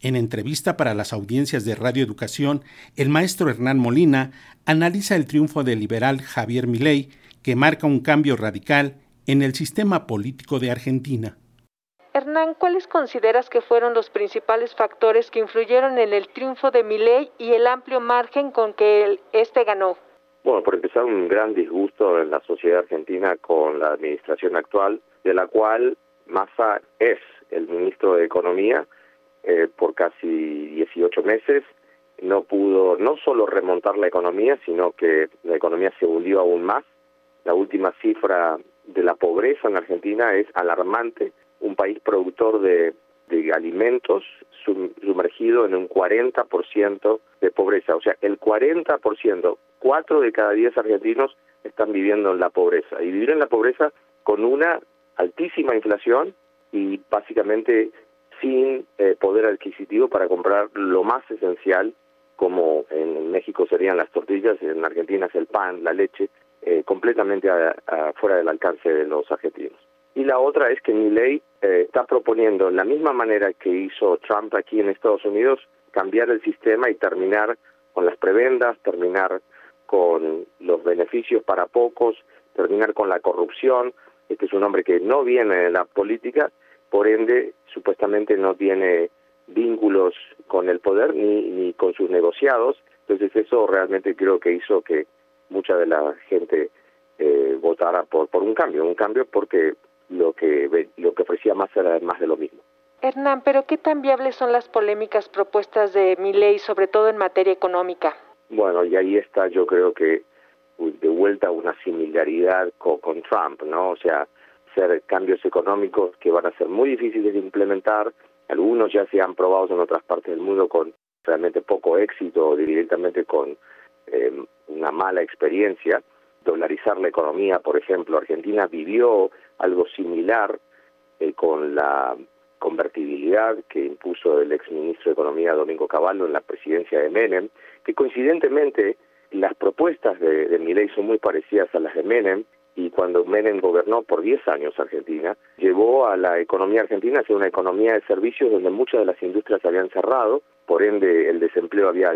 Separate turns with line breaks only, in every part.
En entrevista para las audiencias de Radio Educación, el maestro Hernán Molina analiza el triunfo del liberal Javier Milei, que marca un cambio radical en el sistema político de Argentina.
Hernán, ¿cuáles consideras que fueron los principales factores que influyeron en el triunfo de Milei y el amplio margen con que este ganó?
Bueno, por empezar, un gran disgusto en la sociedad argentina con la administración actual, de la cual Massa es el ministro de Economía eh, por casi 18 meses. No pudo no solo remontar la economía, sino que la economía se hundió aún más. La última cifra de la pobreza en Argentina es alarmante. Un país productor de, de alimentos sumergido en un 40% de pobreza. O sea, el 40%, cuatro de cada diez argentinos están viviendo en la pobreza. Y vivir en la pobreza con una altísima inflación y básicamente sin eh, poder adquisitivo para comprar lo más esencial, como en México serían las tortillas, en Argentina es el pan, la leche, eh, completamente fuera del alcance de los argentinos. Y la otra es que mi ley eh, está proponiendo, en la misma manera que hizo Trump aquí en Estados Unidos, cambiar el sistema y terminar con las prebendas, terminar con los beneficios para pocos, terminar con la corrupción. Este es un hombre que no viene de la política, por ende supuestamente no tiene vínculos con el poder ni, ni con sus negociados, entonces eso realmente creo que hizo que mucha de la gente eh, votara por, por un cambio, un cambio porque lo que, lo que ofrecía más era más de lo mismo.
Hernán, pero ¿qué tan viables son las polémicas propuestas de mi ley, sobre todo en materia económica?
Bueno, y ahí está yo creo que de vuelta una similaridad con, con Trump, ¿no? O sea, hacer cambios económicos que van a ser muy difíciles de implementar. Algunos ya se han probado en otras partes del mundo con realmente poco éxito, directamente con eh, una mala experiencia. Dolarizar la economía, por ejemplo, Argentina vivió algo similar eh, con la convertibilidad que impuso el exministro de Economía Domingo Cavallo en la presidencia de Menem, que coincidentemente las propuestas de, de Milei son muy parecidas a las de Menem y cuando Menem gobernó por 10 años Argentina, llevó a la economía argentina a ser una economía de servicios donde muchas de las industrias habían cerrado, por ende el desempleo había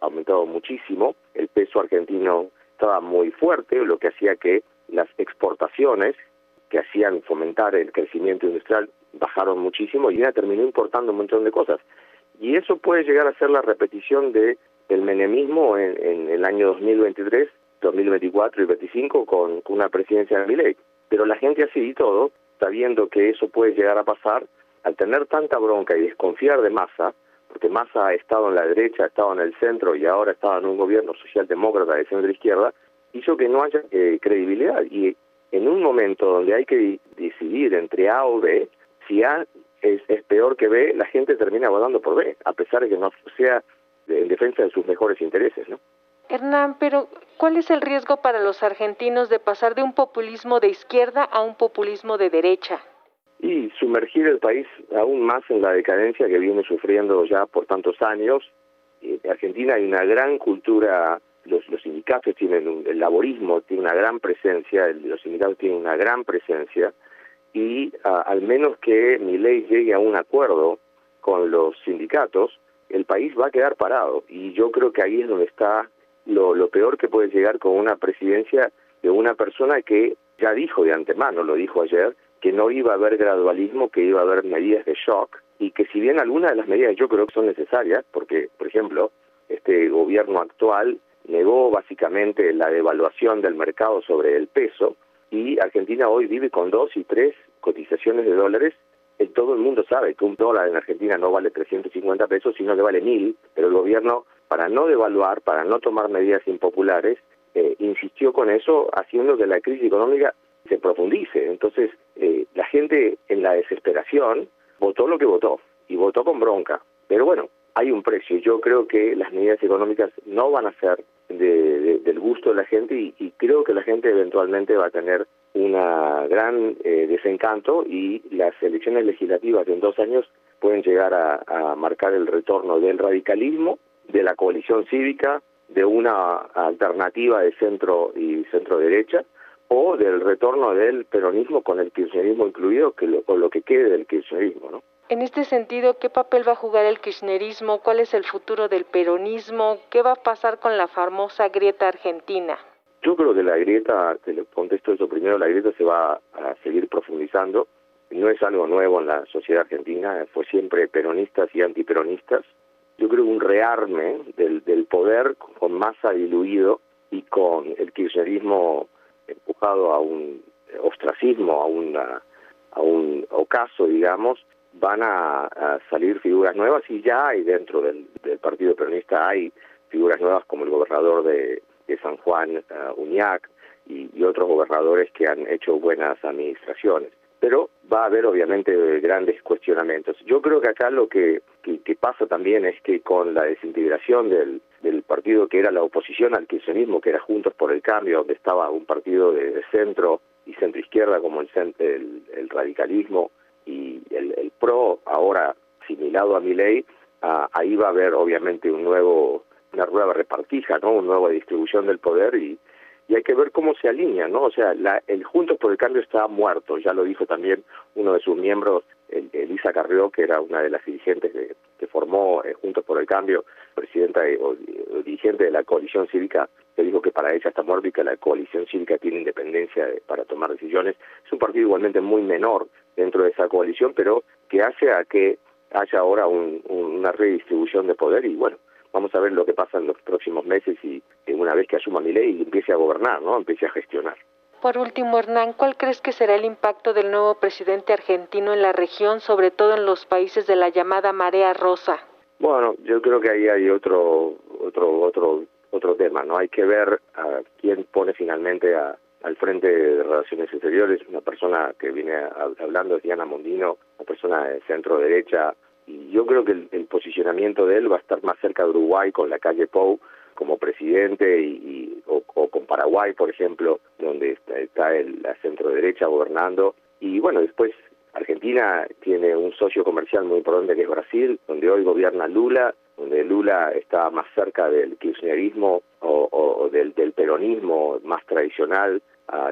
aumentado muchísimo, el peso argentino estaba muy fuerte, lo que hacía que las exportaciones que hacían fomentar el crecimiento industrial bajaron muchísimo y ya terminó importando un montón de cosas. Y eso puede llegar a ser la repetición de el menemismo en, en el año 2023 2024 y 25 con, una presidencia de Milei. Pero la gente así y todo, sabiendo que eso puede llegar a pasar, al tener tanta bronca y desconfiar de Massa, porque Massa ha estado en la derecha, ha estado en el centro y ahora estaba en un gobierno socialdemócrata de centro-izquierda, hizo que no haya eh, credibilidad. Y en un momento donde hay que decidir entre A o B, si A es, es peor que B, la gente termina votando por B, a pesar de que no sea en defensa de sus mejores intereses, ¿no?
Hernán, pero ¿cuál es el riesgo para los argentinos de pasar de un populismo de izquierda a un populismo de derecha?
Y sumergir el país aún más en la decadencia que viene sufriendo ya por tantos años. En Argentina hay una gran cultura, los, sindicatos tienen, el laborismo tiene una gran presencia, los sindicatos tienen una gran presencia, y al menos que mi ley llegue a un acuerdo con los sindicatos, el país va a quedar parado. Y yo creo que ahí es donde está lo, lo peor que puede llegar con una presidencia de una persona que ya dijo de antemano, lo dijo ayer, que no iba a haber gradualismo, que iba a haber medidas de shock y que si bien algunas de las medidas yo creo que son necesarias, porque, por ejemplo, este gobierno actual negó básicamente la devaluación del mercado sobre el peso y Argentina hoy vive con dos y tres cotizaciones de dólares. todo el mundo sabe que un dólar en Argentina no vale 350 pesos, sino que vale mil, pero el gobierno para no devaluar, para no tomar medidas impopulares, eh, insistió con eso, haciendo que la crisis económica se profundice. Entonces, eh, la gente en la desesperación votó lo que votó y votó con bronca. Pero bueno, hay un precio. Yo creo que las medidas económicas no van a ser del gusto de la gente y, creo que la gente eventualmente va a tener un gran eh, desencanto y las elecciones legislativas en dos años pueden llegar a marcar el retorno del radicalismo de la coalición cívica, de una alternativa de centro y centro derecha, o del retorno del peronismo con el kirchnerismo incluido, que lo, con lo que quede del kirchnerismo, ¿no?
En este sentido, ¿qué papel va a jugar el kirchnerismo? ¿Cuál es el futuro del peronismo? ¿Qué va a pasar con la famosa grieta argentina?
Yo creo que la grieta, te contesto eso primero, la grieta se va a seguir profundizando. No es algo nuevo en la sociedad argentina, fue siempre peronistas y antiperonistas. Yo creo un rearme del, del poder con masa diluido y con el kirchnerismo empujado a un ostracismo, a, una, a un ocaso, digamos, van a, salir figuras nuevas y ya hay dentro del, Partido Peronista hay figuras nuevas como el gobernador de, San Juan, uh, Uñac, y, otros gobernadores que han hecho buenas administraciones. Pero va a haber obviamente grandes cuestionamientos. Yo creo que acá lo que, pasa también es que con la desintegración del, del partido que era la oposición al kirchnerismo, que era Juntos por el Cambio, donde estaba un partido de, centro y centro izquierda como el, el radicalismo, y el, PRO, ahora asimilado a mi ley, ahí va a haber obviamente un nuevo una nueva repartija, ¿no? Una nueva distribución del poder y, y hay que ver cómo se alinea, ¿no? O sea, la, el Juntos por el Cambio está muerto, ya lo dijo también uno de sus miembros, Elisa Carrió, que era una de las dirigentes que, formó eh, Juntos por el Cambio, presidenta o, dirigente de la coalición cívica, que dijo que para ella está muerto y que la coalición cívica tiene independencia para tomar decisiones. Es un partido igualmente muy menor dentro de esa coalición, pero que hace a que haya ahora una redistribución de poder y bueno, vamos a ver lo que pasa en los próximos meses y una vez que asuma mi ley empiece a gobernar, ¿no? Empiece a gestionar.
Por último, Hernán, ¿cuál crees que será el impacto del nuevo presidente argentino en la región, sobre todo en los países de la llamada marea rosa?
Bueno, yo creo que ahí hay otro otro otro otro tema, ¿no? Hay que ver a quién pone finalmente a, al frente de Relaciones Exteriores, una persona que viene hablando es Diana Mondino, una persona de centro derecha, y yo creo que el, posicionamiento de él va a estar más cerca de Uruguay con la calle Pou como presidente y, o, con Paraguay, por ejemplo, donde está, el, la centro derecha gobernando. Y bueno, después Argentina tiene un socio comercial muy importante que es Brasil, donde hoy gobierna Lula, donde Lula está más cerca del kirchnerismo o, del, peronismo más tradicional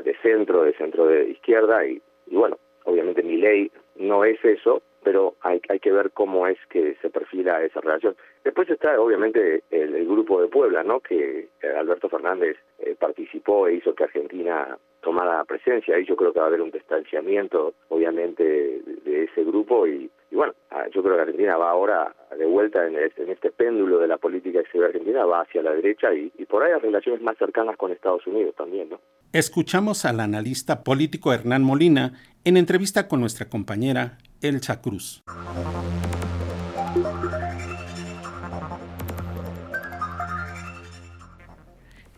de centro, de centro de izquierda y, bueno, obviamente mi ley no es eso, pero hay, que ver cómo es que se perfila esa relación. Después está obviamente el, grupo de Puebla, ¿no? Que Alberto Fernández eh, participó e hizo que Argentina tomara presencia. Ahí yo creo que va a haber un distanciamiento, obviamente, de, ese grupo y, bueno, ah, yo creo que Argentina va ahora de vuelta en, este péndulo de la política exterior argentina, va hacia la derecha y, y por ahí hay relaciones más cercanas con Estados Unidos también, ¿no?
Escuchamos al analista político Hernán Molina en entrevista con nuestra compañera Elsa Cruz.